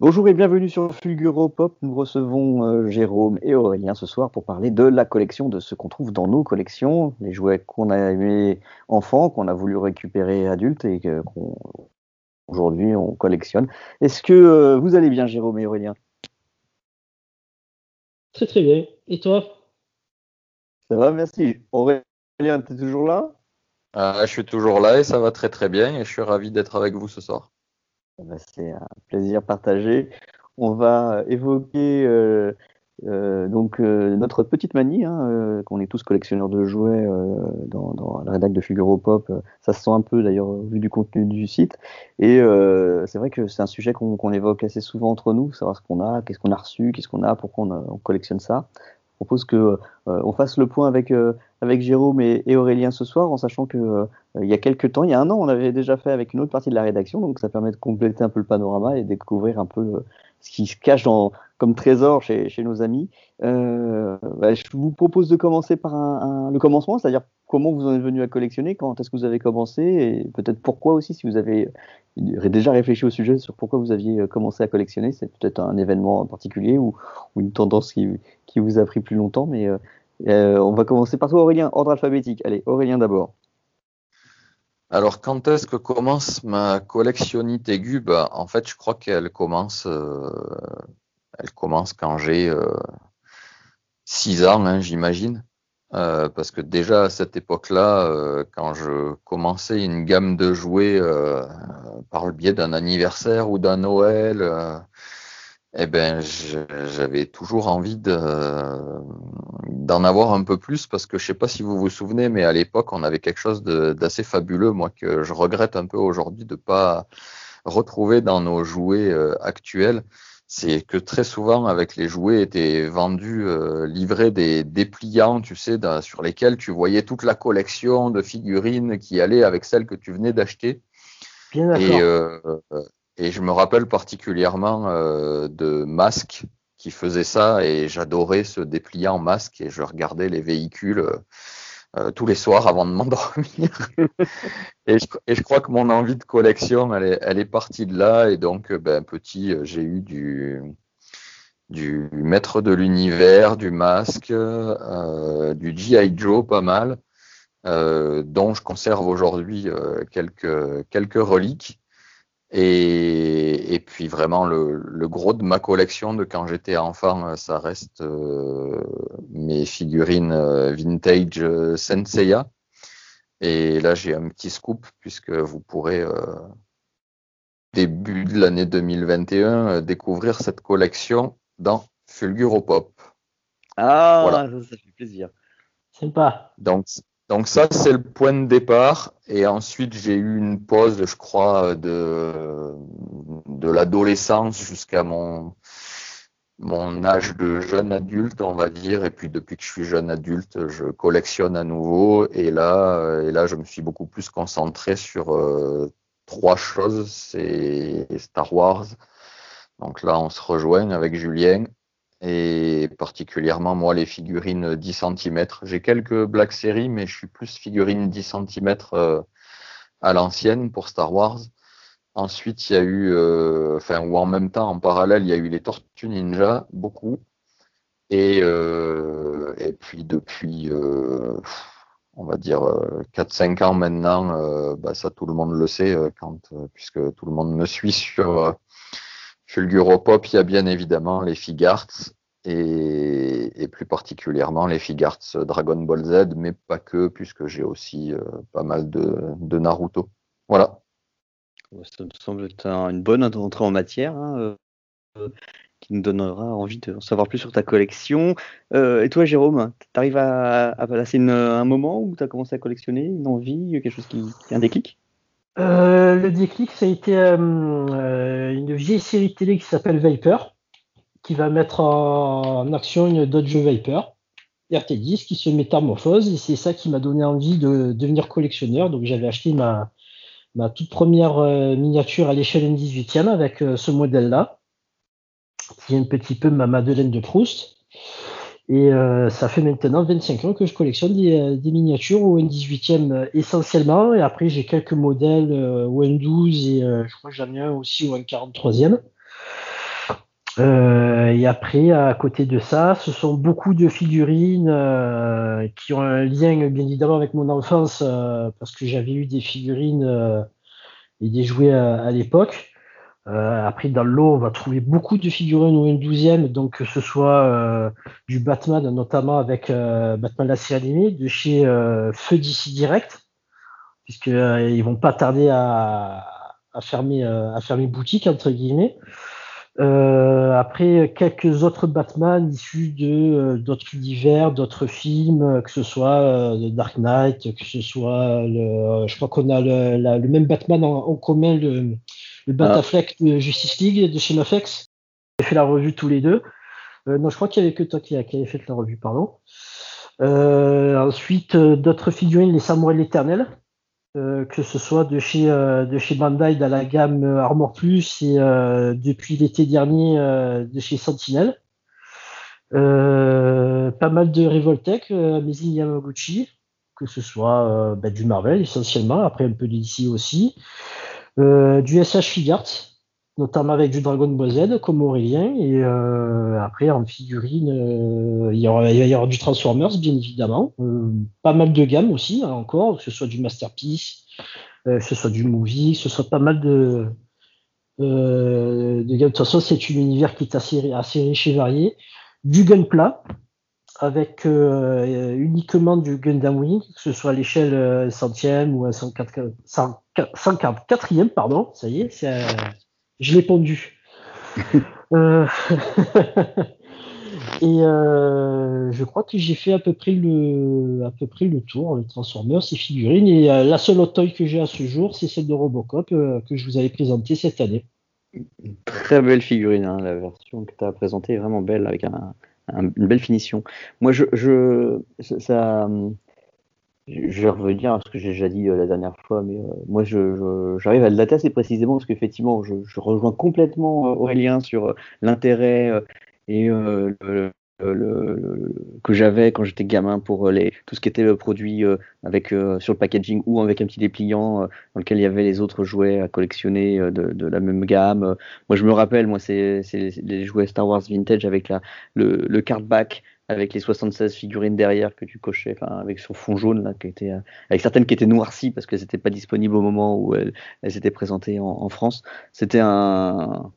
Bonjour et bienvenue sur Fulguro Pop. Nous recevons euh, Jérôme et Aurélien ce soir pour parler de la collection, de ce qu'on trouve dans nos collections, les jouets qu'on a aimés enfants, qu'on a voulu récupérer adultes et qu'aujourd'hui on collectionne. Est-ce que euh, vous allez bien, Jérôme et Aurélien? Très très bien. Et toi? Ça va, merci. Aurélien, tu es toujours là? Ah, Je suis toujours là et ça va très très bien et je suis ravi d'être avec vous ce soir. Eh ben, c'est un plaisir partagé. On va évoquer euh, euh, donc euh, notre petite manie, hein, qu'on est tous collectionneurs de jouets dans, la rédac de Figaro Pop. ça se sent un peu d'ailleurs vu du contenu du site. Et c'est vrai que c'est un sujet qu'on évoque assez souvent entre nous, savoir ce qu'on a, qu'est-ce qu'on a reçu, qu'est-ce qu'on a, pourquoi on, collectionne ça. Propose que on fasse le point avec avec Jérôme et, Aurélien ce soir, en sachant que euh, il y a quelques temps, il y a un an, on avait déjà fait avec une autre partie de la rédaction, donc ça permet de compléter un peu le panorama et découvrir un peu euh, ce qui se cache dans, comme trésor chez, chez nos amis. Euh, bah, je vous propose de commencer par un, le commencement, c'est-à-dire comment vous en êtes venu à collectionner, quand est-ce que vous avez commencé, et peut-être pourquoi aussi, si vous avez déjà réfléchi au sujet sur pourquoi vous aviez commencé à collectionner, c'est peut-être un événement en particulier ou, ou, une tendance qui, qui vous a pris plus longtemps, mais euh, on va commencer par toi, Aurélien, ordre alphabétique. Allez, Aurélien d'abord. Alors, quand est-ce que commence ma collectionnite aiguë? Bah, En fait, je crois qu'elle commence, euh, elle commence quand j'ai 6 euh, ans, hein, j'imagine. parce que déjà à cette époque-là, quand je commençais une gamme de jouets par le biais d'un anniversaire ou d'un Noël, eh ben, j'avais toujours envie d'en avoir un peu plus parce que je sais pas si vous vous souvenez, mais à l'époque, on avait quelque chose d'assez fabuleux, moi, que je regrette un peu aujourd'hui de pas retrouver dans nos jouets euh, actuels. C'est que très souvent, avec les jouets, étaient vendus, euh, livrés des dépliants, tu sais, sur lesquels tu voyais toute la collection de figurines qui allaient avec celles que tu venais d'acheter. Et, euh, et je me rappelle particulièrement euh, de Masque qui faisait ça et j'adorais ce dépliant Masque et je regardais les véhicules euh, euh, tous les soirs avant de m'endormir. et, je, et, je, crois que mon envie de collection, elle est, elle est partie de là et donc ben, petit, j'ai eu du du maître de l'univers, du masque, du G.I. Joe pas mal, dont je conserve aujourd'hui quelques, quelques reliques. Et, et, puis vraiment le, le, gros de ma collection de quand j'étais enfant, euh, ça reste euh, mes figurines euh, vintage euh, Senseiya. Et là j'ai un petit scoop puisque vous pourrez début de l'année 2021 découvrir cette collection dans Fulguropop. Ah, voilà. ça, ça fait plaisir. Sympa. Donc donc ça, c'est le point de départ. Et ensuite, j'ai eu une pause, je crois, de, de l'adolescence jusqu'à mon, mon âge de jeune adulte, on va dire. Et puis depuis que je suis jeune adulte, je collectionne à nouveau. Et là, et là, je me suis beaucoup plus concentré sur euh, trois choses. C'est Star Wars. Donc là, on se rejoint avec Julien et particulièrement moi les figurines 10 cm. J'ai quelques Black Series, mais je suis plus figurine 10 cm euh, à l'ancienne pour Star Wars. Ensuite, il y a eu, euh, enfin, ou en même temps, en parallèle, il y a eu les Tortues Ninja, beaucoup. Et, euh, et puis depuis, on va dire, 4-5 ans maintenant, bah, ça tout le monde le sait, quand, puisque tout le monde me suit sur Fulguropop, il y a bien évidemment les Figarts et, plus particulièrement les Figarts Dragon Ball Z, mais pas que, puisque j'ai aussi euh, pas mal de, Naruto. Voilà. Ça me semble être une bonne entrée en matière. Hein, euh, qui nous donnera envie de savoir plus sur ta collection. Euh, et toi, Jérôme, tu arrives à, à passer un moment où tu as commencé à collectionner, une envie, quelque chose qui, un déclic? Euh, le déclic, ça a été euh, euh, une vieille série télé qui s'appelle Viper, qui va mettre en, action une Dodge Viper RT10 qui se métamorphose, et c'est ça qui m'a donné envie de devenir collectionneur. Donc j'avais acheté ma, ma toute première miniature à l'échelle 18e avec ce modèle-là, qui est un petit peu ma Madeleine de Proust. Et euh, ça fait maintenant 25 ans que je collectionne des, euh, des miniatures au N18e euh, essentiellement. Et après, j'ai quelques modèles au N12 et je crois que j'en ai un aussi au N43e. Euh, et après, à côté de ça, ce sont beaucoup de figurines euh, qui ont un lien bien évidemment avec mon enfance, euh, parce que j'avais eu des figurines et des jouets à, l'époque. Après, dans le lot, on va trouver beaucoup de figurines ou une douzième, donc que ce soit du Batman, notamment avec Batman la série animée, de chez Feu DC Direct, puisqu'ils ils vont pas tarder à, fermer, à fermer boutique entre guillemets. Euh, après, quelques autres Batman issus de euh, d'autres univers, d'autres films, euh, que ce soit Dark Knight, que ce soit je crois qu'on a le, même Batman en, commun, le, le Batafleck ah. de Justice League de chez Mafex. On a fait la revue tous les deux. non, je crois qu'il y avait que toi qui, qui avait fait la revue, pardon. ensuite, d'autres figurines, les Samouraïs l'éternel, euh, que ce soit de chez, euh, de chez Bandai dans la gamme euh, Armor Plus et depuis l'été dernier de chez Sentinel. pas mal de Revoltech, Amazing Yamaguchi, que ce soit bah, du Marvel essentiellement, après un peu de DC aussi. du SH Figart, notamment avec du Dragon Ball Z comme Aurélien et euh, après en figurine euh, il, y aura, y du Transformers bien évidemment euh, pas mal de gammes aussi hein, encore que ce soit du Masterpiece que ce soit du Movie que ce soit pas mal de de de toute façon c'est un univers qui est assez, assez riche et varié du Gunpla avec uniquement du Gundam Wing, que ce soit à l'échelle centième ou à 144e, pardon, ça y est, c'est je l'ai pondu. Euh, et euh, je crois que j'ai fait à peu près le à peu près le tour, le Transformers, ces figurines. Et euh, la seule autre toy que j'ai à ce jour, c'est celle de Robocop que je vous avais présentée cette année. très belle figurine, hein, la version que tu as présentée est vraiment belle avec une belle finition. Moi, je, je ça, je vais revenir à ce que j'ai déjà dit euh, la dernière fois, mais euh, moi j'arrive à le dater assez précisément parce qu'effectivement je, rejoins complètement euh, Aurélien sur l'intérêt et le, que j'avais quand j'étais gamin pour les, tout ce qui était produit avec, sur le packaging ou avec un petit dépliant dans lequel il y avait les autres jouets à collectionner de, la même gamme. Moi je me rappelle, moi c'est les jouets Star Wars Vintage avec la, le, le cardback avec les 76 figurines derrière que tu cochais, enfin, avec son fond jaune, là, qui était, euh, avec certaines qui étaient noircies parce qu'elles n'étaient pas disponibles au moment où elles, étaient présentées en, France. C'était un,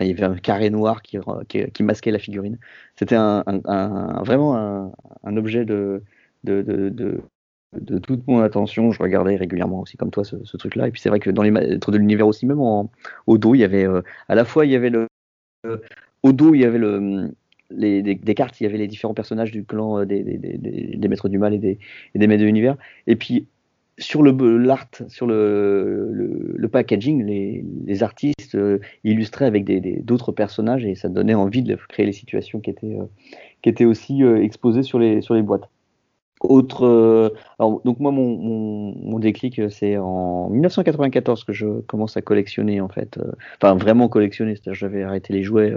il y avait un carré noir qui, qui, masquait la figurine. C'était un, vraiment un, objet de, de, de, toute mon attention, je regardais régulièrement aussi comme toi ce, truc-là. Et puis c'est vrai que dans les maîtres de l'univers aussi, même en, au dos, il y avait euh, à la fois il y avait le au dos il y avait le les, des, cartes, il y avait les différents personnages du clan euh, des, des, maîtres du mal et des, des maîtres de l'univers. Et puis sur le l'art, sur le, le, packaging, les, les artistes euh, illustraient avec d'autres personnages et ça donnait envie de créer les situations qui étaient, euh, qui étaient aussi exposées sur les, sur les boîtes. Autre, alors, donc moi mon, mon, mon déclic c'est en 1994 que je commence à collectionner en fait, enfin vraiment collectionner, c'est-à-dire j'avais arrêté les jouets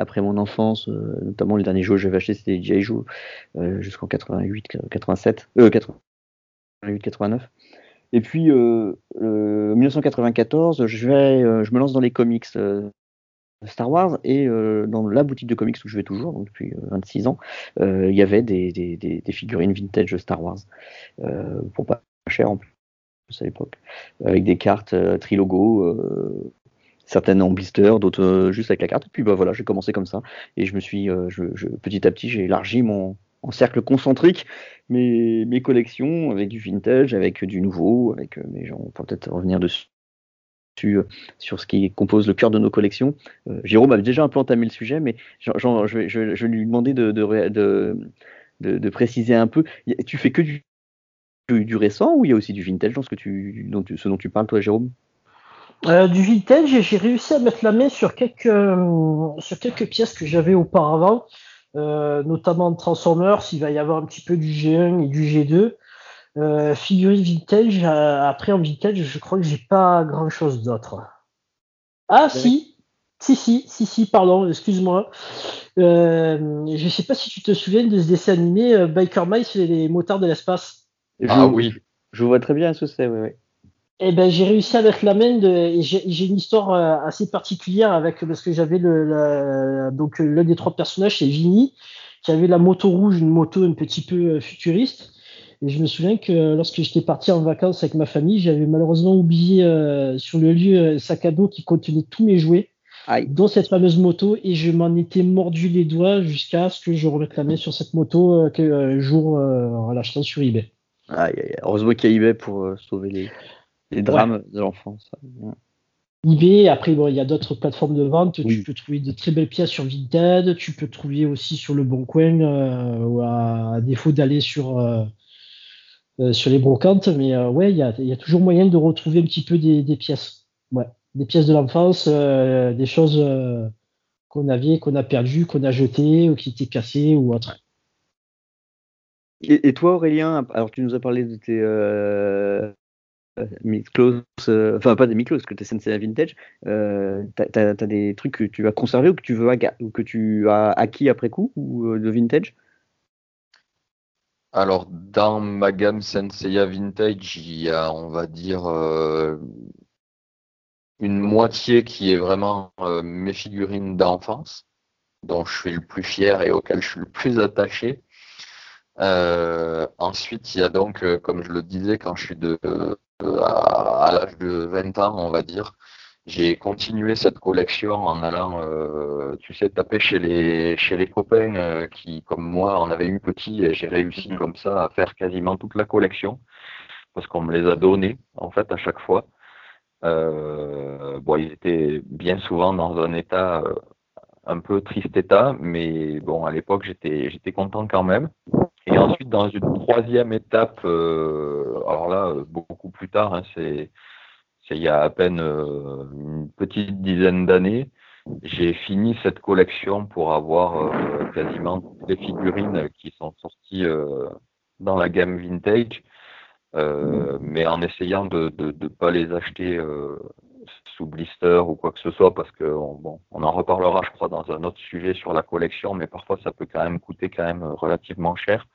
après mon enfance, euh, notamment le dernier jeu que j'avais acheté c'était G.I. Joe euh, jusqu'en 88, 87, euh, 88, 89. Et puis euh, 1994, je vais, je me lance dans les comics Star Wars et dans la boutique de comics où je vais toujours depuis 26 ans, il y avait des, figurines vintage Star Wars pour pas cher en plus à l'époque, avec des cartes trilogo certaines en blister, d'autres euh, juste avec la carte. Et puis bah voilà, j'ai commencé comme ça et je me suis, euh, petit à petit, j'ai élargi mon en cercle concentrique mes, mes collections avec du vintage, avec du nouveau, avec euh, mais on peut peut-être revenir dessus sur ce qui compose le cœur de nos collections. Jérôme avait déjà un peu entamé le sujet, mais je, vais, je, vais, lui demander de, de, de, préciser un peu. Tu fais que du, du, récent ou il y a aussi du vintage dans ce, que tu, dont ce dont tu parles, toi, Jérôme? Euh, du vintage, j'ai réussi à mettre la main sur quelques, euh, sur quelques pièces que j'avais auparavant, euh, notamment Transformers. Il va y avoir un petit peu du G1 et du G2. Euh, figurine vintage, après en vintage, je crois que j'ai pas grand chose d'autre. Ah, si, si, si, si, si, pardon, excuse-moi. Euh, je sais pas si tu te souviens de ce dessin animé Biker Mice et les motards de l'espace. Ah oui. Je vois très bien ce que c'est, oui, oui. Eh ben, j'ai réussi avec la main de, j'ai une histoire euh, assez particulière avec, parce que j'avais le, donc, l'un des trois personnages, c'est Vinny, qui avait la moto rouge, une moto un petit peu euh, futuriste. Et je me souviens que lorsque j'étais parti en vacances avec ma famille, j'avais malheureusement oublié euh, sur le lieu un sac à dos qui contenait tous mes jouets, dont cette fameuse moto, et je m'en étais mordu les doigts jusqu'à ce que je remette la main sur cette moto euh, que jour en l'achetant sur eBay. Heureusement qu'il y a eBay pour sauver les, les drames de l'enfance. eBay, après, bon, il y a d'autres plateformes de vente. Tu peux trouver de très belles pièces sur Vinted. Tu peux trouver aussi sur le Bon Coin, euh, ou à, défaut d'aller sur, euh, euh, sur les brocantes. Mais ouais, il y a, y a, toujours moyen de retrouver un petit peu des, des pièces. Ouais. Des pièces de l'enfance, des choses qu'on avait, qu'on a perdues, qu'on a jetées, ou qui étaient cassées, ou autre. Et, toi, Aurélien, alors tu nous as parlé de tes, euh, enfin pas des Miklos, que tu Sensei Vintage, euh, tu as, des trucs que tu as conservé ou que tu veux ou que tu as acquis après coup ou euh, de vintage? Alors dans ma gamme Senseiya Vintage, il y a on va dire une moitié qui est vraiment mes figurines d'enfance, dont je suis le plus fier et auquel je suis le plus attaché. ensuite, il y a donc, comme je le disais, quand je suis de, à, l'âge de 20 ans, on va dire, j'ai continué cette collection en allant, euh, tu sais, taper chez les, chez les copains euh, qui, comme moi, en avaient eu petit et j'ai réussi mm. comme ça à faire quasiment toute la collection parce qu'on me les a donnés, en fait, à chaque fois. Euh, bon, ils étaient bien souvent dans un état, un peu triste état, mais bon, à l'époque, j'étais, j'étais content quand même. Ensuite, dans une troisième étape, euh, alors là, euh, beaucoup plus tard, hein, c'est il y a à peine euh, une petite dizaine d'années, j'ai fini cette collection pour avoir quasiment toutes les figurines qui sont sorties dans la gamme vintage, mais en essayant de ne pas les acheter blister ou quoi que ce soit, parce que bon, on en reparlera, je crois, dans un autre sujet sur la collection, mais parfois ça peut quand même coûter quand même relativement cher.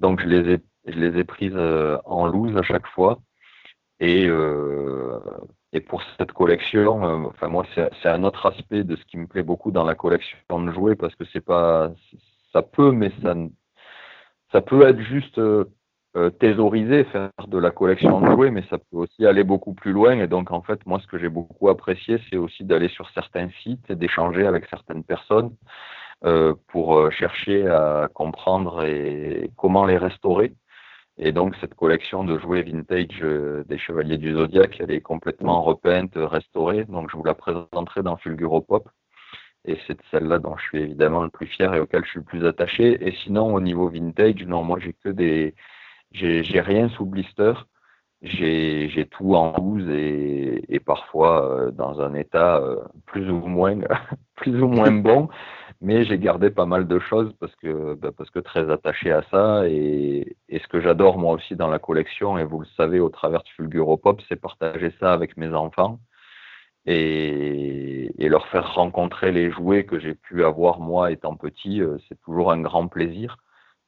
Donc je les ai, je les ai prises euh, en loose à chaque fois. Et, euh, et pour cette collection, euh, enfin moi c'est un autre aspect de ce qui me plaît beaucoup dans la collection de jouets parce que c'est pas, ça peut, mais ça, ça peut être juste thésauriser, faire de la collection de jouets, mais ça peut aussi aller beaucoup plus loin. Et donc, en fait, moi, ce que j'ai beaucoup apprécié, c'est aussi d'aller sur certains sites et d'échanger avec certaines personnes euh, pour euh, chercher à comprendre et comment les restaurer. Et donc cette collection de jouets vintage euh, des Chevaliers du Zodiaque, elle est complètement repeinte, restaurée. Donc je vous la présenterai dans Fulguropop. Et c'est celle-là dont je suis évidemment le plus fier et auquel je suis le plus attaché. Et sinon au niveau vintage, non, moi j'ai que des, j'ai rien sous blister. J'ai tout en loose et, et parfois dans un état plus ou moins plus ou moins bon mais j'ai gardé pas mal de choses parce que, bah, parce que très attaché à ça. Et, et ce que j'adore moi aussi dans la collection, et vous le savez au travers de Fulguropop, c'est partager ça avec mes enfants et, et, leur faire rencontrer les jouets que j'ai pu avoir moi étant petit. Euh, c'est toujours un grand plaisir.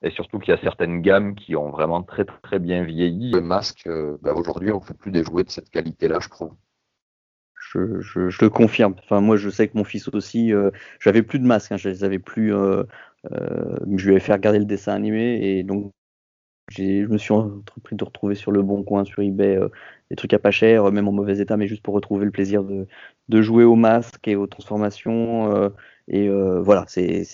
Et surtout qu'il y a certaines gammes qui ont vraiment très très bien vieilli. Le masque, euh, bah, aujourd'hui, on fait plus des jouets de cette qualité-là, je trouve je, je, je, le confirme. Enfin, moi, je sais que mon fils aussi, euh, j'avais plus de masques, hein, je les avais plus. Euh, euh, je lui avais fait regarder le dessin animé et donc je me suis entrepris de retrouver sur le bon coin, sur eBay, des trucs à pas cher, même en mauvais état, mais juste pour retrouver le plaisir de, de jouer aux masques et aux transformations. et voilà, c'est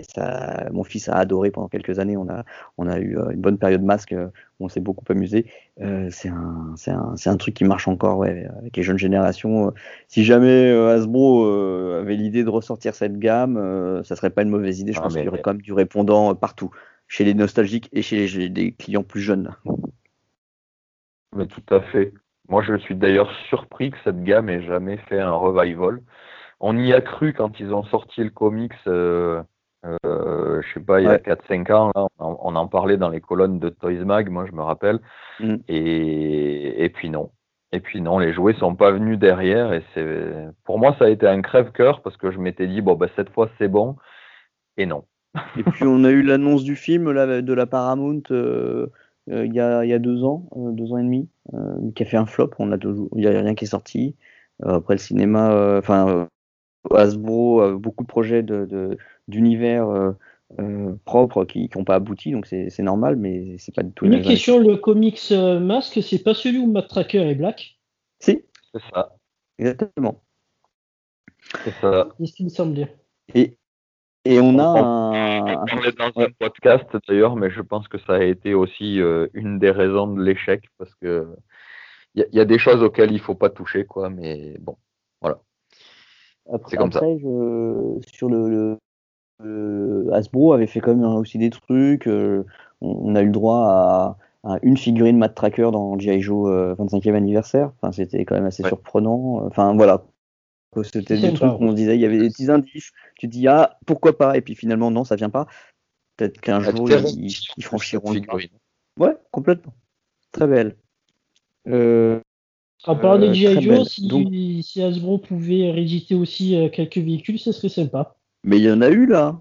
ça, mon fils a adoré pendant quelques années. On a, on a eu euh, une bonne période masque euh, où on s'est beaucoup amusé. Euh, c'est un, un, un, truc qui marche encore ouais, avec les jeunes générations. Si jamais Hasbro avait l'idée de ressortir cette gamme, ça serait pas une mauvaise idée. Je ah, pense qu'il y aurait quand même du répondant partout, chez les nostalgiques et chez les, clients plus jeunes. Mais tout à fait. Moi, je suis d'ailleurs surpris que cette gamme ait jamais fait un revival. On y a cru quand ils ont sorti le comics. Euh, je sais pas, il y a 4-5 ans, on, en parlait dans les colonnes de Toys Mag, moi je me rappelle. Mm. Et, et, puis non. Et puis non, les jouets sont pas venus derrière. Et c'est pour moi, ça a été un crève-cœur parce que je m'étais dit, bon, bah, cette fois c'est bon. Et non. et puis on a eu l'annonce du film là, de la Paramount. Euh, il y, a, y a deux ans, deux ans et demi, qui a fait un flop. On a il n'y a rien qui est sorti. après le cinéma, enfin Hasbro, beaucoup de projets de d'univers propres qui n'ont pas abouti, donc c'est normal, mais c'est pas du tout. Une question, le comics Masque, c'est pas celui où Matt Tracker est black? Si. C'est ça. Exactement. C'est ça. C'est ce qui me semblait. Et, et on a un. On est dans un podcast d'ailleurs, mais je pense que ça a été aussi euh, une des raisons de l'échec parce que il y, a des choses auxquelles il faut pas toucher, quoi. Mais bon, voilà. C'est comme après, ça. Je, sur le, Hasbro avait fait quand même aussi des trucs. Euh, on, a eu le droit à, une figurine Matt Tracker dans G.I. Joe 25e euh, anniversaire. Enfin, c'était quand même assez surprenant. Enfin, voilà. C'était des trucs où on disait, il y avait des petits indices. Tu dis, ah, pourquoi pas? Et puis finalement, non, ça vient pas. Peut-être qu'un jour, ils, ils, franchiront le Ouais, complètement. Très belle. Euh, en parlant de G.I. Joe, si, si, Hasbro pouvait rééditer aussi euh, quelques véhicules, ce serait sympa. Mais il y en a eu là.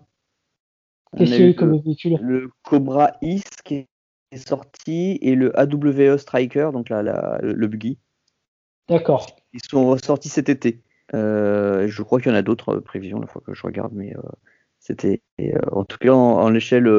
Qu'est-ce qu'il y a eu comme véhicule? Le Cobra East qui est sorti et le AWE Striker, donc là, le buggy. D'accord. Ils sont ressortis cet été. Euh, je crois qu'il y en a d'autres euh, prévisions la fois que je regarde, mais euh, c'était en tout cas en, l'échelle,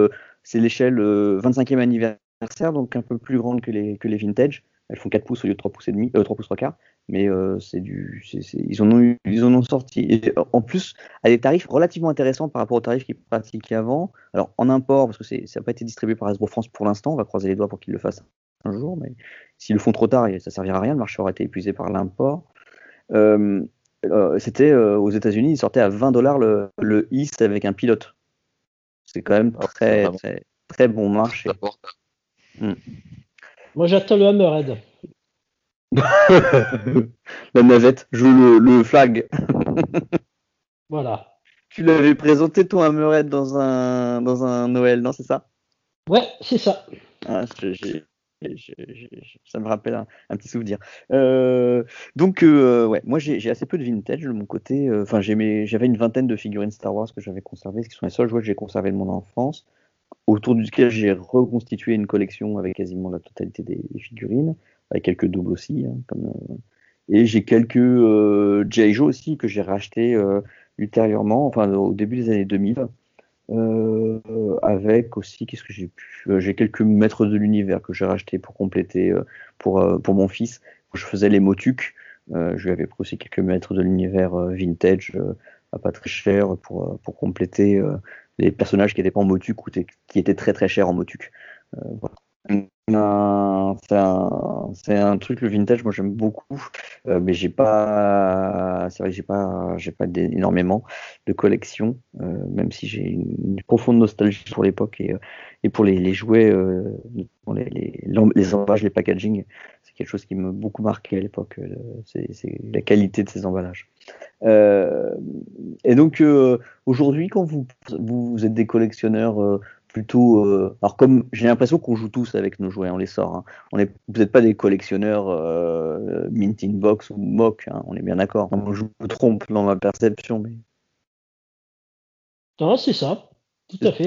c'est l'échelle 25e anniversaire, donc un peu plus grande que les, que les vintage. Elles font 4 pouces au lieu de 3 pouces et demi, 3 pouces 3 quarts, mais c'est du, ils en ont eu, ils en ont sorti. Et en plus, à des tarifs relativement intéressants par rapport aux tarifs qu'ils pratiquaient avant. Alors en import, parce que ça n'a pas été distribué par Hasbro France pour l'instant, on va croiser les doigts pour qu'ils le fassent un jour, mais s'ils le font trop tard, ça servira à rien. Le marché aura été épuisé par l'import. Euh, euh, c'était euh, aux États-Unis, il sortait à 20 dollars le, le East avec un pilote. C'est quand même ah, très, très, très, bon marché. Moi, j'attends le Hammerhead. La navette, joue le, le flag. voilà. Tu l'avais présenté ton Hammerhead dans un, dans un Noël, non, c'est ça? Ouais, c'est ça. Ah, ça me rappelle un, petit souvenir. Euh, donc, euh, ouais, moi j'ai assez peu de vintage de mon côté. Euh, enfin, j'avais une vingtaine de figurines Star Wars que j'avais conservées, ce qui sont les seuls jouets que j'ai conservés de mon enfance, autour duquel j'ai reconstitué une collection avec quasiment la totalité des, figurines, avec quelques doubles aussi. Hein, comme, et j'ai quelques G.I. Joe aussi que j'ai racheté ultérieurement, enfin au début des années 2000. Euh, avec aussi, qu'est-ce que j'ai pu euh, J'ai quelques maîtres de l'univers que j'ai racheté pour compléter euh, pour, pour mon fils. Je faisais les Motuk. je lui avais pris aussi quelques maîtres de l'univers vintage à pas très cher pour, pour compléter les personnages qui n'étaient pas en Motuk ou qui étaient très très chers en Motuk. Voilà. C'est un, truc le vintage moi j'aime beaucoup. Euh, mais j'ai pas c'est vrai que j'ai pas j'ai pas énormément de collection euh, même si j'ai une, profonde nostalgie pour l'époque et, euh, et pour les, jouets les, les, les emballages les packaging. C'est quelque chose qui me beaucoup marqué à l'époque c'est la qualité de ces emballages et donc aujourd'hui quand vous, vous êtes des collectionneurs plutôt. Euh, alors, comme j'ai l'impression qu'on joue tous avec nos jouets, on les sort. Hein. On est, vous n'êtes pas des collectionneurs euh, mint in box ou mock, hein, on est bien d'accord. Je me trompe dans ma perception. Mais... Non, c'est ça, tout à fait.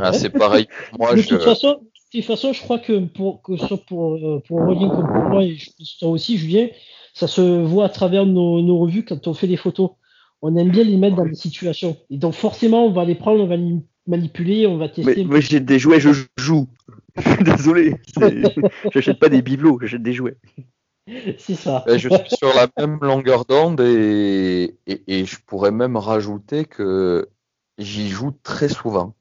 Ah, c'est pareil. Moi, de, toute façon, de toute façon, je crois que pour que soit pour, euh, pour comme pour moi et toi aussi, Julien, ça se voit à travers nos, nos, revues quand on fait des photos. On aime bien les mettre dans des situations. Et donc forcément, on va les prendre, on va les manipuler, on va tester. moi j'ai des jouets, je joue. Je suis désolé. J'achète pas des bibelots, j'achète des jouets. C'est ça. Ben, je suis sur la même longueur d'onde et, et, je pourrais même rajouter que j'y joue très souvent.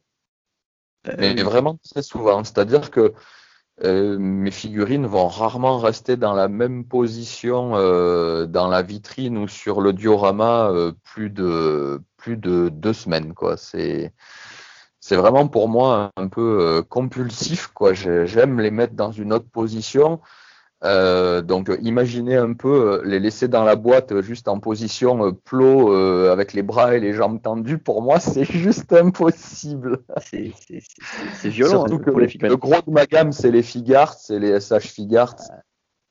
Euh, mais vraiment très souvent. C'est-à-dire que euh, mes figurines vont rarement rester dans la même position euh, dans la vitrine ou sur le diorama plus de plus de deux semaines quoi. C'est c'est vraiment pour moi un peu euh, compulsif. quoi. J'aime les mettre dans une autre position. Euh, donc imaginez un peu euh, les laisser dans la boîte juste en position plot avec les bras et les jambes tendues. Pour moi, c'est juste impossible. C'est violent. Surtout hein, que le gros de ma gamme, c'est les Figart, c'est les SH Figart.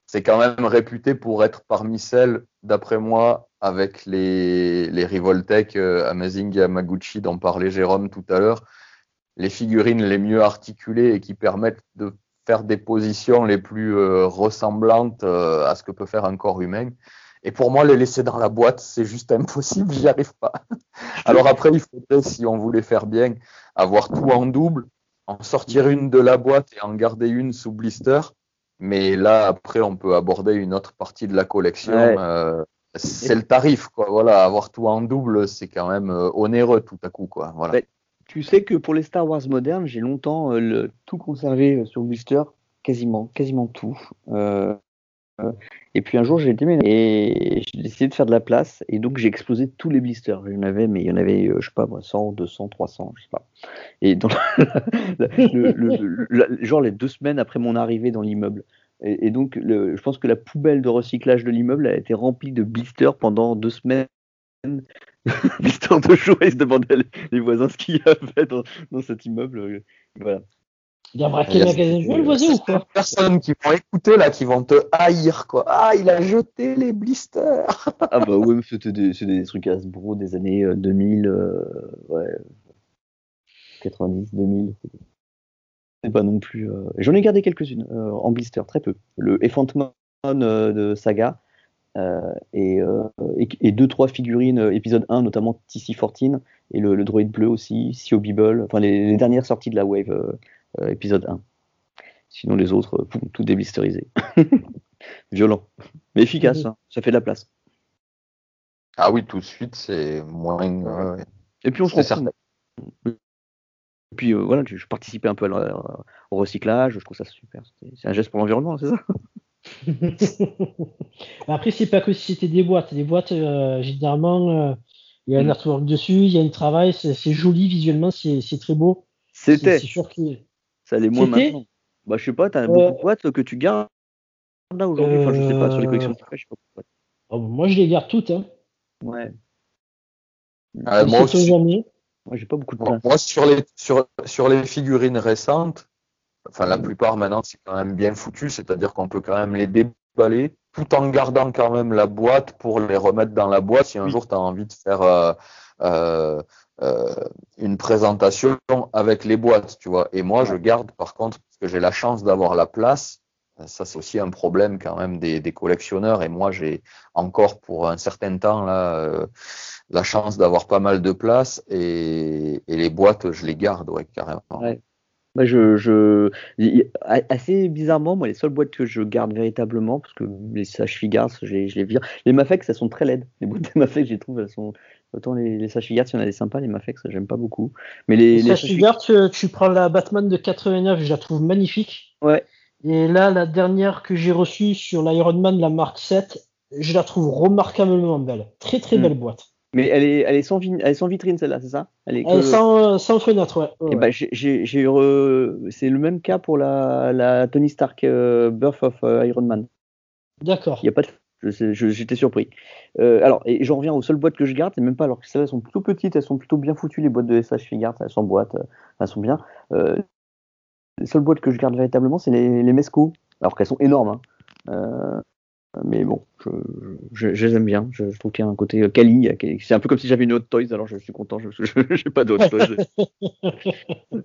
C'est quand même réputé pour être parmi celles, d'après moi, avec les, les Revoltech Amazing Yamaguchi dont parlait Jérôme tout à l'heure, les figurines les mieux articulées et qui permettent de faire des positions les plus euh, ressemblantes euh, à ce que peut faire un corps humain. Et pour moi, les laisser dans la boîte, c'est juste impossible, j'y arrive pas. Alors après, il faudrait, si on voulait faire bien, avoir tout en double, en sortir une de la boîte et en garder une sous blister. Mais là, après, on peut aborder une autre partie de la collection. Euh, c'est le tarif, quoi. Voilà, avoir tout en double, c'est quand même onéreux tout à coup, quoi. Voilà. Tu sais que pour les Star Wars modernes, j'ai longtemps euh, tout conservé euh, sur blister, quasiment, quasiment tout. Euh, et puis un jour, j'ai été et j'ai décidé de faire de la place, et donc j'ai explosé tous les blisters. Il y en avait, mais il y en avait, je sais pas, 100, 200, 300, je sais pas. Et dans genre les deux semaines après mon arrivée dans l'immeuble. Et, donc, je pense que la poubelle de recyclage de l'immeuble a été remplie de blisters pendant deux semaines l'histoire de jouer, il se demandait les, voisins ce qu'il y avait dans, dans cet immeuble. Euh, voilà. Il a braqué le magasin de jouets, le voisin ou quoi Personnes qui vont écouter là, qui vont te haïr quoi. Ah, il a jeté les blisters. ah bah oui, c'était des, des, trucs Hasbro des années 2000, euh, euh, ouais, 90, 2000. C'est pas non plus. J'en ai gardé quelques-unes en blister, très peu. Le Effantman de Saga, euh, euh, et, et, deux trois figurines euh, épisode 1 notamment TC14 et le, le droïde bleu aussi Sio Bible enfin les, dernières sorties de la wave épisode 1 sinon les autres tout déblisterisé violent. Mais efficace hein. ça fait de la place. Ah oui tout de suite c'est moins et puis on se certain. Et puis voilà je participais un peu au recyclage je trouve ça super c'est un geste pour l'environnement c'est ça? Après, c'est pas que si c'était des boîtes. Les boîtes, euh, généralement, euh, il y a un mm. artwork dessus, il y a un travail, c'est joli visuellement, c'est très beau. C'était. C'est sûr que. Ça l'est moins maintenant. Bah, je sais pas, t'as beaucoup de boîtes que tu gardes là aujourd'hui. Enfin, je sais pas, sur les collections je sais pas. Oh, moi, je les garde toutes. Hein. Ouais. Ah, moi aussi. Jamais. Moi, j'ai pas beaucoup de place. Moi, sur les, sur, sur les figurines récentes, enfin la plupart maintenant c'est quand même bien foutu, c'est-à-dire qu'on peut quand même les déballer tout en gardant quand même la boîte pour les remettre dans la boîte si un jour tu as envie de faire euh, euh, euh, une présentation avec les boîtes, tu vois. Et moi je garde par contre parce que j'ai la chance d'avoir la place. Ça c'est aussi un problème quand même des, des collectionneurs et moi j'ai encore pour un certain temps là euh, la chance d'avoir pas mal de place et, et, les boîtes je les garde ouais carrément. Ouais. Je, je, assez bizarrement, moi, les seules boîtes que je garde véritablement, parce que les Sash Figars, je les, vire. Les Mafex, elles sont très laides. Les boîtes de Mafex, je les trouve, elles sont. Autant les, les Figars, il y en a des sympas, les Mafex, j'aime pas beaucoup. Mais les, les, Figars, tu, tu, prends la Batman de 89, je la trouve magnifique. Ouais. Et là, la dernière que j'ai reçue sur l'Iron Man, la Mark 7, je la trouve remarquablement belle. Très très hmm. belle boîte. Mais elle est, elle est, sans, elle est sans vitrine, celle-là, c'est ça? Elle est, que... sans, sans, fenêtre, ouais. Eh ben, j'ai eu, c'est le même cas pour la, la Tony Stark euh, Birth of euh, Iron Man. D'accord. Il y a pas de, j'étais surpris. Euh, alors, et j'en reviens aux seules boîtes que je garde, c'est même pas alors que celles-là sont plutôt petites, elles sont plutôt bien foutues les boîtes de SH Figart, elles sont boîtes, elles sont bien. les seules boîtes que je garde véritablement, c'est les, les Mesco, alors qu'elles sont énormes. Hein. Mais bon, je, je, je, les aime bien. Je, trouve qu'il y a un côté Kali. Euh, c'est un peu comme si j'avais une autre Toys, alors je suis content. Je n'ai pas d'autres Toys.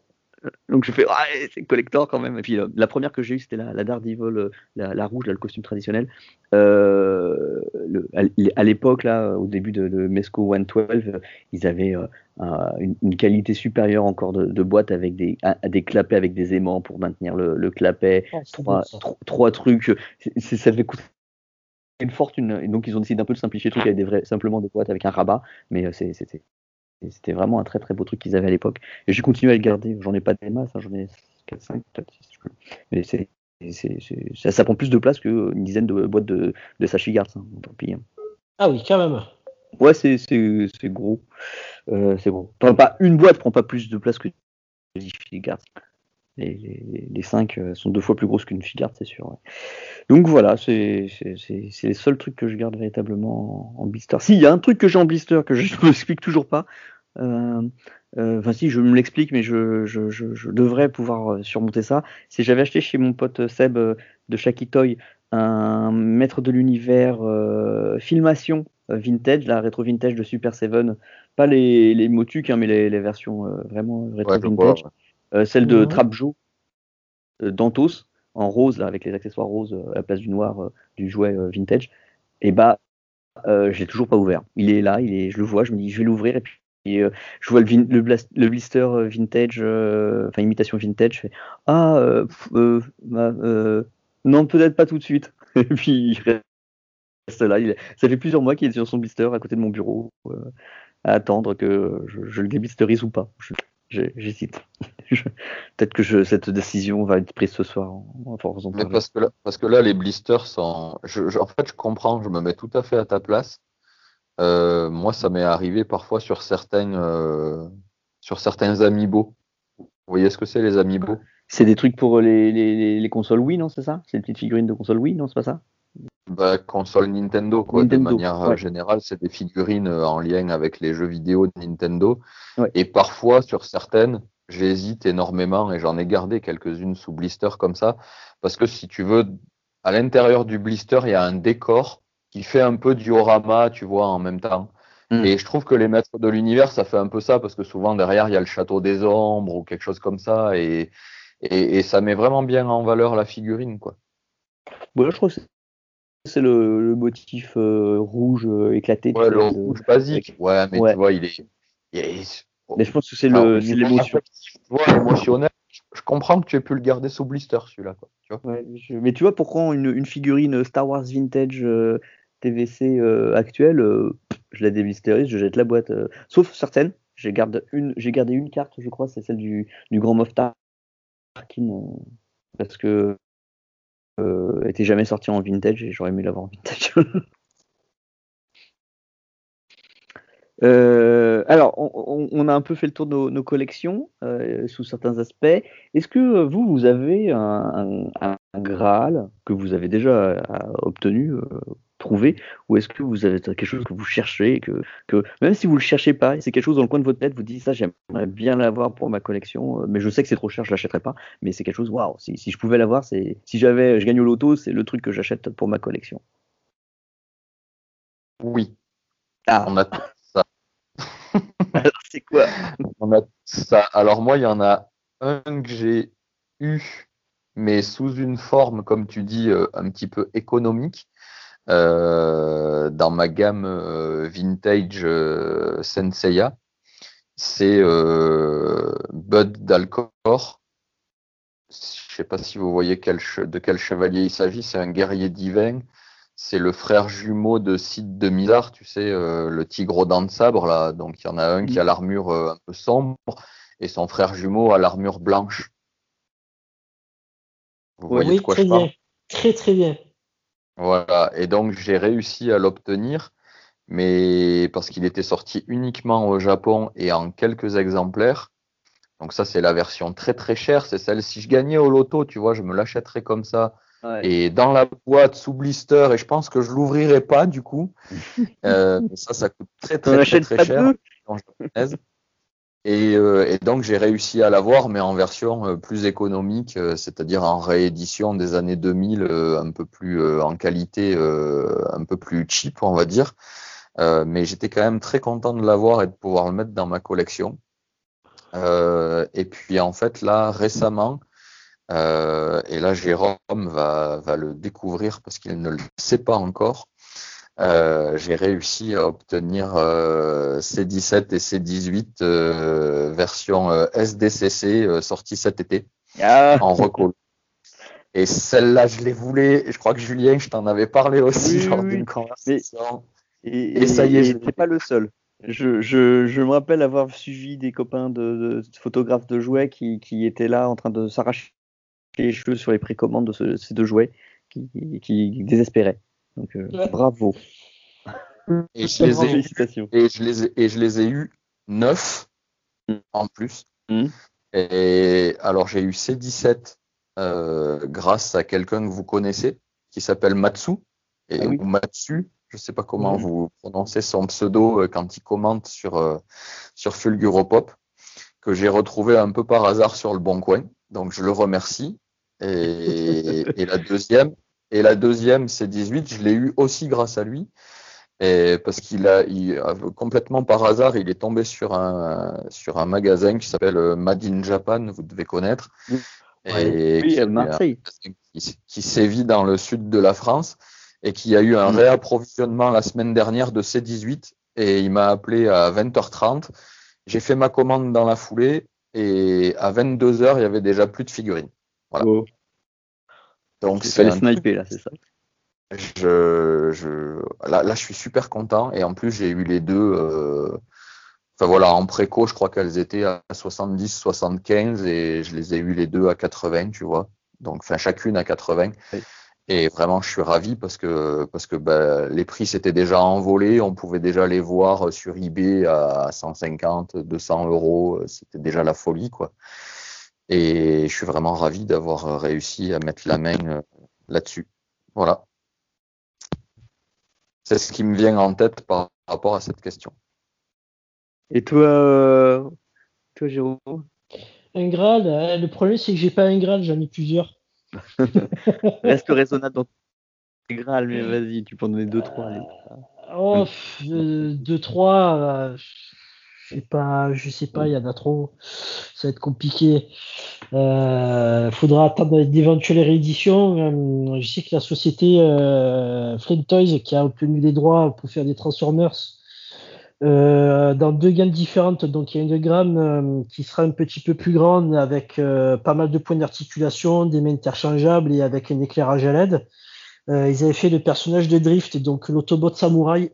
Donc je fais, ah, c'est collector quand même. Et puis euh, la première que j'ai eue, c'était la, la Daredevil, euh, la, la, rouge, là, le costume traditionnel. Euh, le, à l'époque, là, au début de, de Mesco 112, ils avaient euh, une, une, qualité supérieure encore de, de boîte avec des, à, des clapets avec des aimants pour maintenir le, le clapet. Oh, trois, trois, trucs. ça devait coûter une fortune. Et donc ils ont décidé d'un peu de simplifier le truc avec des vrais, simplement des boîtes avec un rabat. Mais euh, c'était vraiment un très très beau truc qu'ils avaient à l'époque. Et j'ai continué à le garder. J'en ai pas des masses, hein, j'en ai 4, 5, peut-être 6. Mais c'est ça, ça, prend plus de place qu'une dizaine de boîtes de, de Sachigards. Hein, tant pis. Hein. Ah oui, quand même. Ouais, c'est gros. Euh, c'est gros. Enfin, pas une boîte prend pas plus de place que Sachigards. Les, les, 5 euh, sont deux fois plus grosses qu'une Figard, c'est sûr. Ouais. Donc voilà, c'est les seuls trucs que je garde véritablement en, en blister. Si, il y a un truc que j'ai en blister que je ne m'explique toujours pas. Euh, euh, enfin si, je me l'explique, mais je, je, je, je, devrais pouvoir surmonter ça. C'est j'avais acheté chez mon pote Seb de Shakitoy un maître de l'univers euh, filmation vintage, la rétro vintage de Super Seven pas les, les hein, mais les, les versions vraiment rétro Ouais, je vintage. vois, Euh, celle de Mhm. Trapjo, euh, Dantos, en rose, là, avec les accessoires roses euh, à la place du noir euh, du jouet euh, vintage. Et bah, euh, je l'ai toujours pas ouvert. Il est là, il est, je le vois, je me dis, je vais l'ouvrir et puis. et, euh, je vois le, vin- le, blas- le blister euh, vintage, euh, enfin imitation vintage, je fais ah euh, euh, bah, euh, non peut-être pas tout de suite. Et puis il reste là. Il, ça fait plusieurs mois qu'il est sur son blister à côté de mon bureau euh, à attendre que je, je le déblisterise ou pas. J'hésite. Peut-être que je, cette décision va être prise ce soir. En force en Mais parce que là, parce que là, les blisters sont. Je, je- en fait, je comprends, je me mets tout à fait à ta place. Euh, moi, ça m'est arrivé parfois sur certaines, euh, sur certains amiibo. Vous voyez ce que c'est les amiibo? C'est des trucs pour les, les, les, les consoles Wii, non C'est ça? C'est des petites figurines de console Wii, non C'est pas ça? Bah, console Nintendo, quoi. De manière euh, ouais. générale, c'est des figurines en lien avec les jeux vidéo de Nintendo. Ouais. Et parfois, sur certaines, j'hésite énormément et j'en ai gardé quelques-unes sous blister comme ça. Parce que si tu veux, à l'intérieur du blister, il y a un décor qui fait un peu diorama, tu vois, en même temps. Mm. Et je trouve que les maîtres de l'univers, ça fait un peu ça parce que souvent derrière, il y a le château des ombres ou quelque chose comme ça. Et, et, et ça met vraiment bien en valeur la figurine, quoi. Bon, là, je crois que c'est- le, le motif euh, rouge euh, éclaté. Ouais, le rouge basique. Ouais, mais Ouais. tu vois, il est. il est- Mais je pense que c'est l'émotion. émotionnel. Je- comprends que tu aies pu le garder sous blister, celui-là. Ouais, je- Mais tu vois, pour prendre une, une figurine Star Wars Vintage euh, TVC euh, actuelle, euh, je la déblisterise, je jette la boîte. sauf certaines. J'ai gardé une, j'ai gardé une carte, je crois, c'est celle du, du Grand Moff Tarkin, parce que elle était jamais sortie en vintage et j'aurais aimé l'avoir en vintage. Euh, alors, on, on- a un peu fait le tour de nos, nos collections euh, sous certains aspects. Est-ce que euh, vous, vous avez un, un- un Graal que vous avez déjà euh, obtenu, euh, trouvé, ou est-ce que vous avez quelque chose que vous cherchez, que, que même si vous le cherchez pas, c'est quelque chose dans le coin de votre tête, vous dites ça, j'aimerais bien l'avoir pour ma collection, euh, mais je sais que c'est trop cher, je l'achèterai pas. Mais c'est quelque chose, waouh, si, si je pouvais l'avoir, si j'avais, je gagne au loto, c'est le truc que j'achète pour ma collection. Oui, Ah, on a. alors c'est quoi? Ça. Alors moi, il y en a un que j'ai eu, mais sous une forme, comme tu dis, euh, un petit peu économique. euh, dans ma gamme euh, vintage Senseiya, c'est Bud d'Alcor. Je sais pas si vous voyez de quel chevalier il s'agit. C'est un guerrier divin. C'est le frère jumeau de Cid de Mizar, tu sais, euh, le tigre aux dents de sabre là. Donc il y en a un qui a l'armure euh, un peu sombre et son frère jumeau a l'armure blanche. Vous voyez oui, de quoi très je parle? Bien. Très très bien. Voilà, et donc j'ai réussi à l'obtenir, mais parce qu'il était sorti uniquement au Japon et en quelques exemplaires. Donc ça, c'est la version très très chère, c'est celle, si je gagnais au loto, tu vois, je me l'achèterais comme ça, Ouais. et dans la boîte sous blister, et je pense que je l'ouvrirais pas du coup. Euh, ça, ça coûte très très très, très cher. deux en japonaise. Et, euh, et donc j'ai réussi à l'avoir, mais en version euh, plus économique, euh, c'est-à-dire en réédition des années 2000, euh, un peu plus euh, en qualité, euh, un peu plus cheap, on va dire. Euh, mais j'étais quand même très content de l'avoir et de pouvoir le mettre dans ma collection. Euh, et puis en fait là récemment, euh, et là Jérôme va, va le découvrir parce qu'il ne le sait pas encore. Euh, j'ai réussi à obtenir euh, C17 et C18 euh, version SDCC sortie cet été Ah, en recall. Et celle-là, je les voulais. Je crois que Julien, je t'en avais parlé aussi Oui, lors oui, d'une oui. conversation. Et, Et ça y est, je t'es pas le seul. Je, je, je me rappelle avoir suivi des copains de, de photographes de jouets qui, qui étaient là en train de s'arracher les cheveux sur les précommandes de ce- ces deux jouets, qui, qui désespéraient. Donc euh, Ouais. bravo. Et je les ai, Félicitations. et je les ai, et je les ai eu neuf Mm. en plus. Mm. Et alors j'ai eu C17 euh, grâce à quelqu'un que vous connaissez qui s'appelle Matsu et Ah oui. ou Matsu. Je sais pas comment Mm. vous prononcez son pseudo euh, quand il commente sur euh, sur Fulguropop que j'ai retrouvé un peu par hasard sur le Bon Coin. Donc je le remercie. Et, et la deuxième, et la deuxième, c'est 18, je l'ai eu aussi grâce à lui. Et parce qu'il a, il, complètement par hasard, il est tombé sur un sur un magasin qui s'appelle euh, Made in Japan, vous devez connaître, et oui, qui, qui, sévit dans le sud de la France et qui a eu un mm. réapprovisionnement la semaine dernière de C18 et il m'a appelé à 20h30. J'ai fait ma commande dans la foulée et à 22h il y avait déjà plus de figurines. Voilà. Oh. Donc c'est sniper là, c'est ça. Je, je, là, là, je suis super content et en plus j'ai eu les deux. Euh, enfin voilà, en préco, je crois qu'elles étaient à 70, 75 et je les ai eu les deux à 80, tu vois. Donc, enfin chacune à 80. Et vraiment, je suis ravi parce que parce que ben, les prix s'étaient déjà envolés, on pouvait déjà les voir sur eBay à 150, 200 euros, c'était déjà la folie quoi. Et je suis vraiment ravi d'avoir euh, réussi à mettre la main euh, là-dessus. Voilà. C'est ce qui me vient en tête par rapport à cette question. Et toi, euh, toi Jérôme? Un graal. le problème c'est que j'ai pas un graal. j'en ai plusieurs. Reste raisonnable dans tes Graal, mais vas-y, tu peux en donner 2-3. 2-3, je sais pas, je sais pas, il y en a trop. Ça va être compliqué. Euh, faudra attendre d'éventuelles rééditions. Euh, je sais que la société euh, Flint Toys qui a obtenu des droits pour faire des Transformers euh, dans deux gammes différentes. Donc il y a une gamme euh, qui sera un petit peu plus grande avec pas mal de points d'articulation, des mains interchangeables et avec un éclairage à LED. ils avaient fait le personnage de Drift, donc l'autobot samouraï.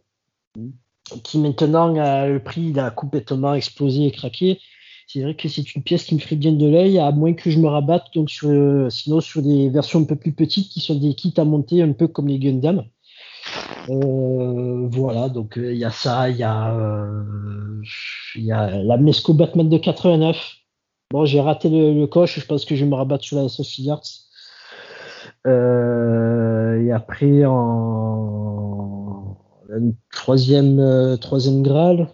Qui maintenant a le prix il a complètement explosé et craqué. C'est vrai que c'est une pièce qui me ferait bien de l'œil, à moins que je me rabatte donc sur, euh, sinon sur des versions un peu plus petites qui sont des kits à monter un peu comme les Gundam. Euh, voilà, donc euh, il y a ça, il y y a la Mesco Batman de 89. Bon, j'ai raté le, coche, je pense que je vais me rabattre sur la Sophie Arts. et après en troisième, euh, troisième Graal,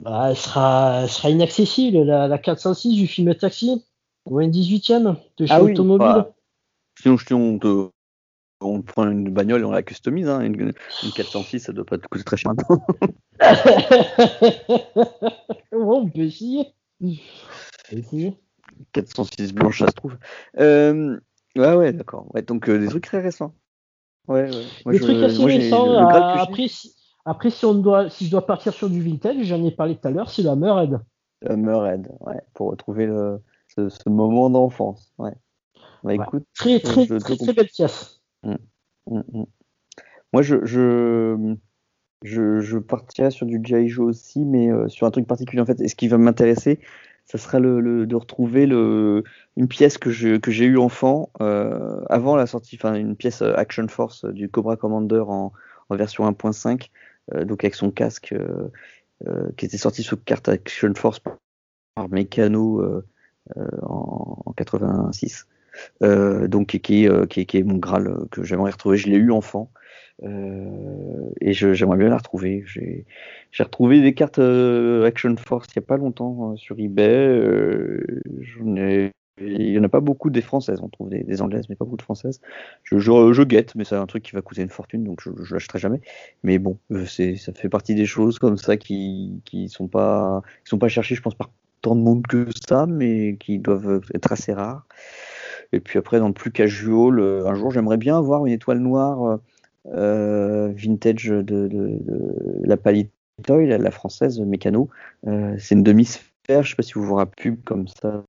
bah, elle, sera, sera inaccessible, la, la 406 du film Taxi, ou un 18ème de chez ah Automobile. Bah, sinon, on, te, on prend une bagnole et on la customise. Hein. Une, 406, ça doit pas te coûter très cher maintenant. on peut essayer. 406 blanche, ça se trouve. Euh, ouais, ouais, d'accord. Ouais, donc euh, des trucs très récents. Ouais, ouais. trucs assez récents. après, si, après si, on doit, si je dois partir sur du vintage, j'en ai parlé tout à l'heure, c'est la Meurhead. La ouais, pour retrouver le, ce, ce moment d'enfance. Ouais. Bah, écoute, très, très, très, très, belle pièce. Mmh, mmh, mmh. Moi, je, je, je, je, partirais sur du G.I. aussi, mais euh, sur un truc particulier en fait. Et ce qui va m'intéresser, ça sera le, de retrouver le, une pièce que j'ai que eu enfant euh, avant la sortie, enfin une pièce euh, Action Force du Cobra Commander en, version 1.5, euh, donc avec son casque qui était sorti sous carte Action Force par Meccano en, en, 86. donc qui, qui, est mon Graal que j'aimerais retrouver. Je l'ai eu enfant. Euh, et j'aimerais bien la retrouver. J'ai retrouvé des cartes euh, Action Force il n'y a pas longtemps euh, sur eBay. il n'y en a pas beaucoup des françaises, on trouve des, anglaises, mais pas beaucoup de françaises. Je, je, guette, mais c'est un truc qui va coûter une fortune, donc je ne l'achèterai jamais. Mais bon, ça fait partie des choses comme ça qui qui sont pas qui sont pas cherchées, je pense, par tant de monde que ça, mais qui doivent être assez rares. Et puis après, dans le plus casual, un jour, j'aimerais bien avoir une étoile noire euh, vintage de, de, de, la Palitoy, la, française Mécano. Euh, c'est une demi-sphère, je sais pas si vous vous rappelez pub comme ça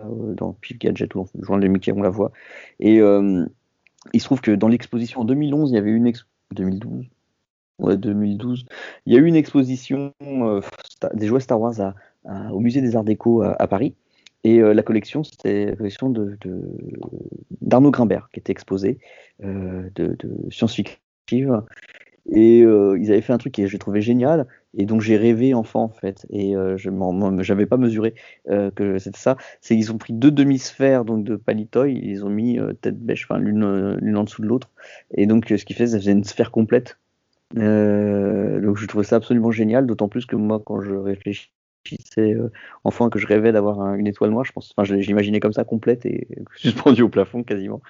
euh, dans Pile Gadget ou dans le Mickey, on la voit. Et il se trouve que dans l'exposition en 2011, il y avait une exposition 2012. Ouais, 2012. Il y a eu une exposition des jouets Star Wars au musée des Arts Déco à Paris. Et euh, la collection, c'était la collection de, d'Arnaud Grimbert qui était exposée, euh, de, science-fiction. Et euh, ils avaient fait un truc que j'ai trouvé génial, et donc j'ai rêvé enfant en fait, et je n'avais pas mesuré que c'était ça. C'est qu'ils ont pris deux demi-sphères de palitoy, ils ont mis tête bêche, enfin l'une, l'une en dessous de l'autre, et donc ce qui fait, ça faisait une sphère complète. donc je trouvais ça absolument génial, d'autant plus que moi quand je réfléchis c'est euh, enfant que je rêvais d'avoir une étoile noire, je pense. Enfin, comme ça complète et suspendue au plafond quasiment.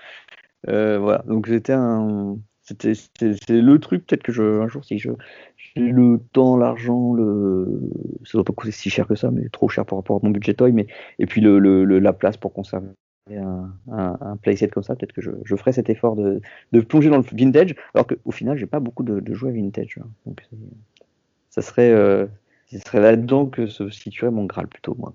Euh, voilà, donc c'était un, c'était c'est le truc peut-être que je un jour si je j'ai le temps, l'argent, le ça doit pas coûter si cher que ça, mais trop cher par rapport à mon budget toy, mais et puis le, le, la place pour conserver un, un, playset comme ça, peut-être que je, je ferai cet effort de, de plonger dans le vintage, alors qu'au final j'ai pas beaucoup de, de jouets vintage, hein. donc ça serait euh, ce serait là-dedans que se situerait mon Graal plutôt moi.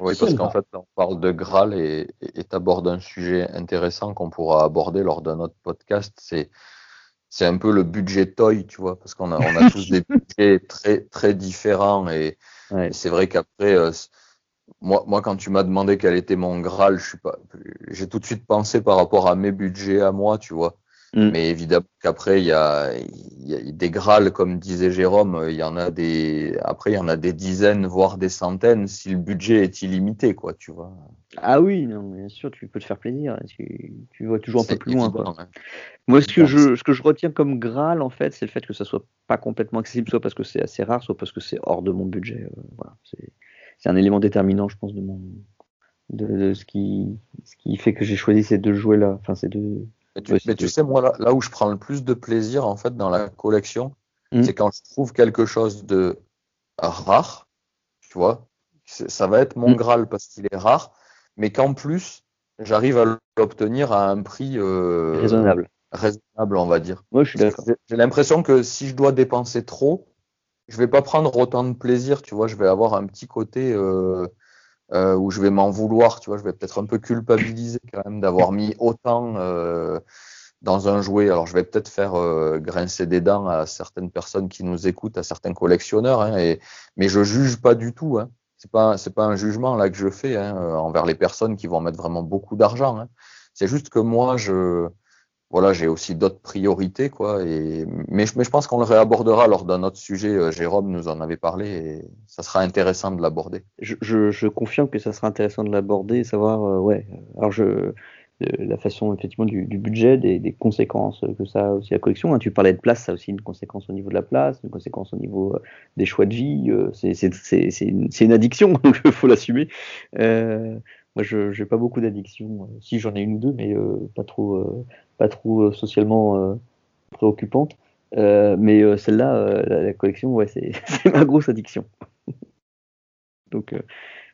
Oui, parce qu'en fait, on parle de Graal et tu abordes un sujet intéressant qu'on pourra aborder lors d'un autre podcast. C'est c'est un peu le budget toy, tu vois, parce qu'on a, on a tous des budgets très très différents et, Ouais. et c'est vrai qu'après, euh, moi, moi, quand tu m'as demandé quel était mon Graal, je suis pas, j'ai tout de suite pensé par rapport à mes budgets à moi, tu vois. Mm. Mais évidemment qu'après, il y a, il y a des Graals, comme disait Jérôme, il y en a des, après, il y en a des dizaines, voire des centaines, si le budget est illimité, quoi, tu vois. Ah oui, non, bien sûr, tu peux te faire plaisir. Tu, tu vois toujours un peu plus loin. Quoi. hein. Moi, ce que, je, ce que je retiens comme Graal, en fait, c'est le fait que ça soit pas complètement accessible, soit parce que c'est assez rare, soit parce que c'est hors de mon budget. euh, voilà, c'est c'est un élément déterminant, je pense, de mon de, de ce qui ce qui fait que j'ai choisi ces deux jouets là. Enfin, ces deux. Mais tu, mais sais, moi, là, là où je prends le plus de plaisir, en fait, dans la collection, Mhm. c'est quand je trouve quelque chose de rare, tu vois. Ça va être mon Mhm. Graal parce qu'il est rare, mais qu'en plus, j'arrive à l'obtenir à un prix euh, Raisonnable. raisonnable, on va dire. Moi, je suis d'accord. J'ai j'ai l'impression que si je dois dépenser trop, je vais pas prendre autant de plaisir, tu vois. Je vais avoir un petit côté euh, euh, où je vais m'en vouloir, tu vois. Je vais peut-être un peu culpabiliser quand même d'avoir mis autant euh, dans un jouet. Alors, je vais peut-être faire euh, grincer des dents à certaines personnes qui nous écoutent, à certains collectionneurs, hein, et, mais je juge pas du tout. Hein. C'est pas, c'est pas un jugement là que je fais hein, euh, envers les personnes qui vont mettre vraiment beaucoup d'argent. Hein. C'est juste que moi, je, voilà, j'ai aussi d'autres priorités, quoi. Mais, je- pense qu'on le réabordera lors d'un autre sujet. Euh, Jérôme nous en avait parlé et ça sera intéressant de l'aborder. Je, confirme que ça sera intéressant de l'aborder et savoir, euh, ouais. Alors, euh, la façon effectivement du, budget, des, conséquences que ça a aussi à la collection. hein. Tu parlais de place, ça a aussi une conséquence au niveau de la place, une conséquence au niveau des choix de vie. c'est une, addiction, donc il faut l'assumer. Moi, je n'ai pas beaucoup d'addictions. Si j'en ai une ou deux, mais pas trop, pas trop euh, socialement euh, préoccupantes. Euh, mais celle-là, la, la collection, ouais, c'est ma grosse addiction. donc, euh,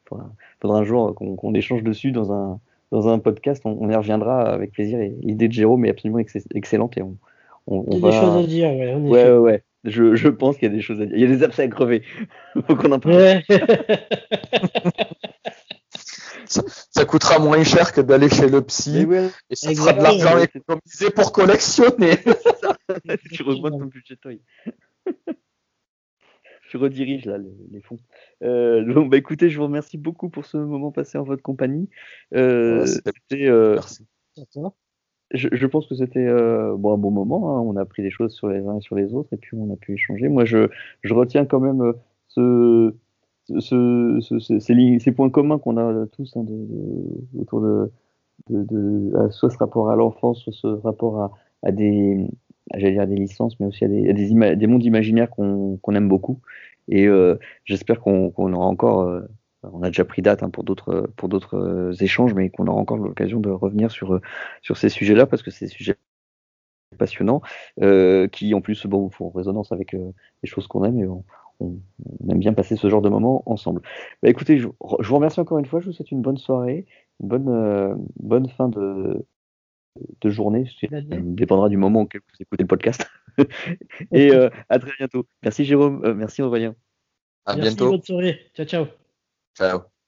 faudra, faudra un jour qu'on échange dessus dans un dans un podcast, on, on y reviendra avec plaisir. L'idée de Jérôme est absolument ex- excellente et on, on, Il y on a des va- choses à dire, ouais, Ouais, ouais, ouais. Je, je pense qu'il y a des choses à dire. Il y a des abcès à crever. Faut qu'on en parle. Ouais. Ça coûtera moins cher que d'aller chez le psy ouais, et ça sera de l'argent économisé pour collectionner. tu augmentes ton budget toy. tu rediriges là les, les fonds. Euh, donc, bah, écoutez, je vous remercie beaucoup pour ce moment passé en votre compagnie. Euh, Ouais, c'était, euh, Merci. je, je pense que c'était euh, bon, un bon moment. hein. On a appris des choses sur les uns et sur les autres, et puis on a pu échanger. Moi, je, je retiens quand même euh, ce, ce, ce- ce- ces, ces points communs qu'on a tous hein, autour de, à soit ce rapport à l'enfance, soit ce rapport à, des, j'allais dire des licences, mais aussi à des, mondes imaginaires qu'on aime beaucoup. Et euh, j'espère qu'on aura encore, euh, on a déjà pris date hein, pour d'autres euh, échanges, mais qu'on aura encore l'occasion de revenir sur euh, ces sujets-là parce que des sujets passionnants euh, qui en plus bon, font résonance avec euh, les choses qu'on aime et on- on aime bien passer ce genre de moments ensemble. Bah, écoutez, je, je vous remercie encore une fois, je vous souhaite une bonne soirée, une bonne, euh, bonne fin de, de journée, ça dépendra du moment auquel vous écoutez le podcast. et euh, à très bientôt. Merci Jérôme, Euh, merci Aurélien. À Merci, bientôt. bonne soirée. Ciao, ciao. Ciao.